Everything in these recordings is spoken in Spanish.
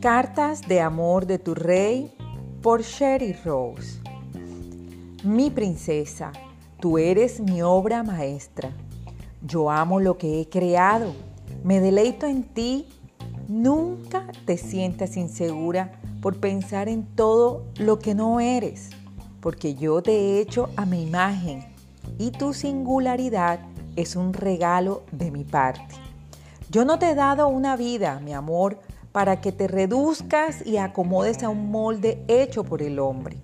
Cartas de amor de tu rey por Sherry Rose. Mi princesa, tú eres mi obra maestra. Yo amo lo que he creado. Me deleito en ti. Nunca te sientas insegura por pensar en todo lo que no eres, porque yo te he hecho a mi imagen y tu singularidad es un regalo de mi parte. Yo no te he dado una vida, mi amor, para que te reduzcas y acomodes a un molde hecho por el hombre.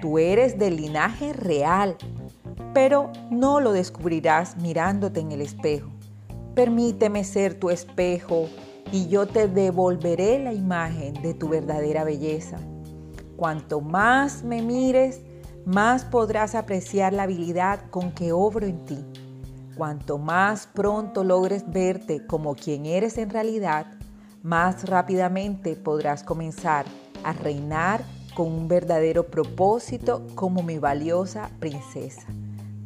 Tú eres del linaje real, pero no lo descubrirás mirándote en el espejo. Permíteme ser tu espejo y yo te devolveré la imagen de tu verdadera belleza. Cuanto más me mires, más podrás apreciar la habilidad con que obro en ti. Cuanto más pronto logres verte como quien eres en realidad, más rápidamente podrás comenzar a reinar con un verdadero propósito como mi valiosa princesa,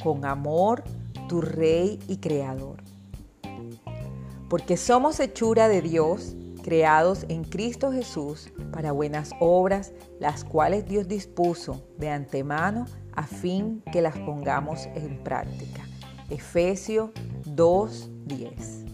con amor, tu rey y creador. Porque somos hechura de Dios, creados en Cristo Jesús para buenas obras, las cuales Dios dispuso de antemano a fin que las pongamos en práctica. Efesios 2.10